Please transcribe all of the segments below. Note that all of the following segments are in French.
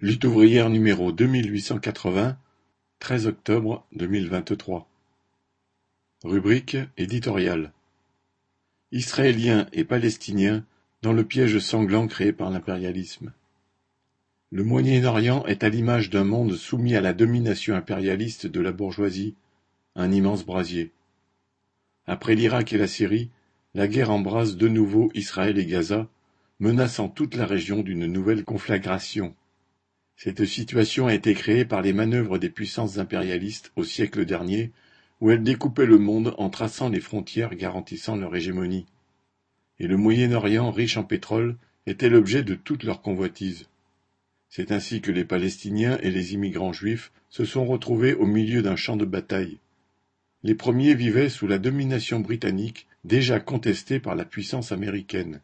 Lutte ouvrière numéro deux mille huit cent quatre-vingts, treize octobre deux mille vingt-trois. Rubrique éditoriale. Israéliens et Palestiniens dans le piège sanglant créé par l'impérialisme. Le Moyen-Orient est à l'image d'un monde soumis à la domination impérialiste de la bourgeoisie, un immense brasier. Après l'Irak et la Syrie, la guerre embrase de nouveau Israël et Gaza, menaçant toute la région d'une nouvelle conflagration. Cette situation a été créée par les manœuvres des puissances impérialistes au siècle dernier, où elles découpaient le monde en traçant les frontières garantissant leur hégémonie. Et le Moyen-Orient, riche en pétrole, était l'objet de toutes leurs convoitises. C'est ainsi que les Palestiniens et les immigrants juifs se sont retrouvés au milieu d'un champ de bataille. Les premiers vivaient sous la domination britannique déjà contestée par la puissance américaine.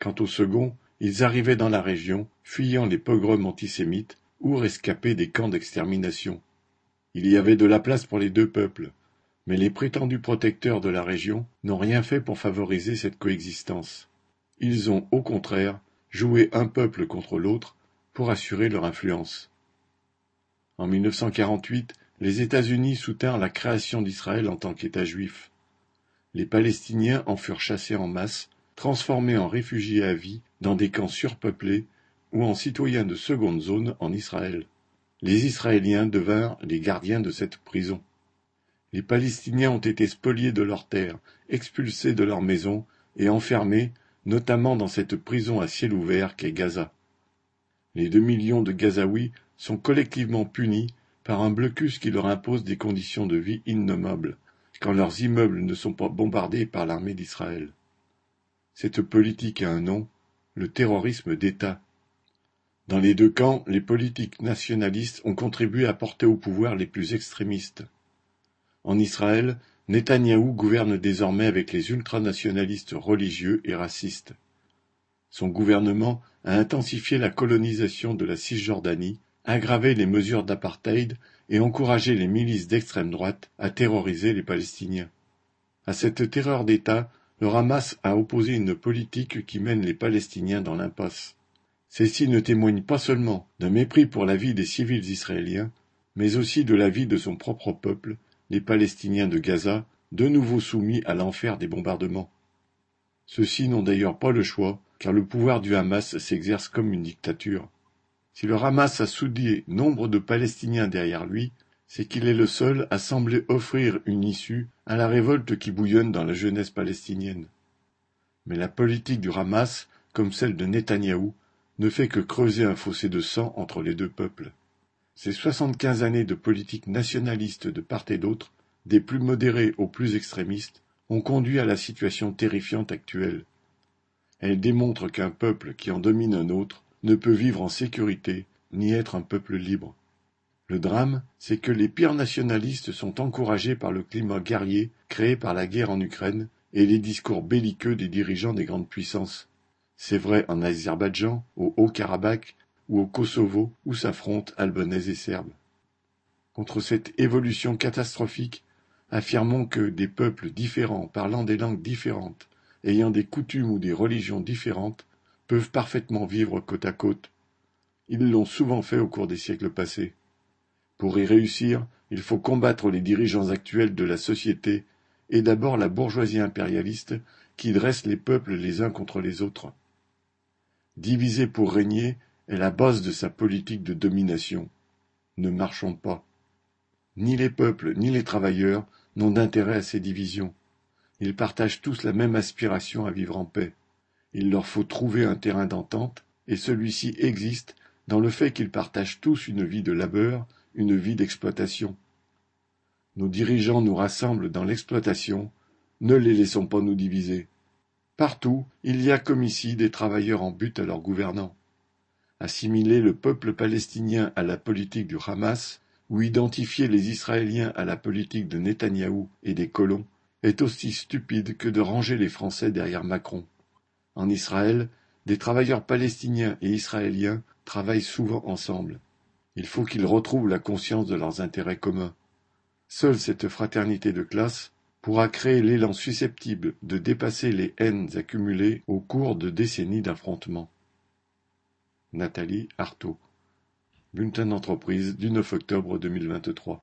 Quant aux seconds, ils arrivaient dans la région, fuyant les pogroms antisémites ou rescapés des camps d'extermination. Il y avait de la place pour les deux peuples, mais les prétendus protecteurs de la région n'ont rien fait pour favoriser cette coexistence. Ils ont, au contraire, joué un peuple contre l'autre pour assurer leur influence. En 1948, les États-Unis soutinrent la création d'Israël en tant qu'État juif. Les Palestiniens en furent chassés en masse, transformés en réfugiés à vie dans des camps surpeuplés ou en citoyens de seconde zone en Israël. Les Israéliens devinrent les gardiens de cette prison. Les Palestiniens ont été spoliés de leurs terres, expulsés de leurs maisons et enfermés, notamment dans cette prison à ciel ouvert qu'est Gaza. Les deux millions de Gazaouis sont collectivement punis par un blocus qui leur impose des conditions de vie innommables, quand leurs immeubles ne sont pas bombardés par l'armée d'Israël. Cette politique a un nom, le terrorisme d'État. Dans les deux camps, les politiques nationalistes ont contribué à porter au pouvoir les plus extrémistes. En Israël, Netanyahou gouverne désormais avec les ultranationalistes religieux et racistes. Son gouvernement a intensifié la colonisation de la Cisjordanie, aggravé les mesures d'apartheid et encouragé les milices d'extrême droite à terroriser les Palestiniens. À cette terreur d'État le Hamas a opposé une politique qui mène les Palestiniens dans l'impasse. Ceci ne témoigne pas seulement d'un mépris pour la vie des civils israéliens, mais aussi de la vie de son propre peuple, les Palestiniens de Gaza, de nouveau soumis à l'enfer des bombardements. Ceux-ci n'ont d'ailleurs pas le choix, car le pouvoir du Hamas s'exerce comme une dictature. Si le Hamas a soudé nombre de Palestiniens derrière lui, c'est qu'il est le seul à sembler offrir une issue à la révolte qui bouillonne dans la jeunesse palestinienne. Mais la politique du Hamas, comme celle de Netanyahou, ne fait que creuser un fossé de sang entre les deux peuples. Ces soixante-quinze années de politique nationaliste de part et d'autre, des plus modérés aux plus extrémistes, ont conduit à la situation terrifiante actuelle. Elle démontre qu'un peuple qui en domine un autre ne peut vivre en sécurité ni être un peuple libre. Le drame, c'est que les pires nationalistes sont encouragés par le climat guerrier créé par la guerre en Ukraine et les discours belliqueux des dirigeants des grandes puissances. C'est vrai en Azerbaïdjan, au Haut-Karabakh ou au Kosovo où s'affrontent Albanais et Serbes. Contre cette évolution catastrophique, affirmons que des peuples différents, parlant des langues différentes, ayant des coutumes ou des religions différentes, peuvent parfaitement vivre côte à côte. Ils l'ont souvent fait au cours des siècles passés. Pour y réussir, il faut combattre les dirigeants actuels de la société et d'abord la bourgeoisie impérialiste qui dresse les peuples les uns contre les autres. Diviser pour régner est la base de sa politique de domination. Ne marchons pas. Ni les peuples ni les travailleurs n'ont d'intérêt à ces divisions. Ils partagent tous la même aspiration à vivre en paix. Il leur faut trouver un terrain d'entente, et celui-ci existe dans le fait qu'ils partagent tous une vie de labeur une vie d'exploitation. Nos dirigeants nous rassemblent dans l'exploitation, ne les laissons pas nous diviser. Partout, il y a comme ici des travailleurs en but à leurs gouvernants. Assimiler le peuple palestinien à la politique du Hamas, ou identifier les Israéliens à la politique de Netanyahou et des colons, est aussi stupide que de ranger les Français derrière Macron. En Israël, des travailleurs palestiniens et israéliens travaillent souvent ensemble. Il faut qu'ils retrouvent la conscience de leurs intérêts communs. Seule cette fraternité de classe pourra créer l'élan susceptible de dépasser les haines accumulées au cours de décennies d'affrontements. Nathalie Artaud Bulletin d'entreprise du neuf octobre deux mille vingt-trois.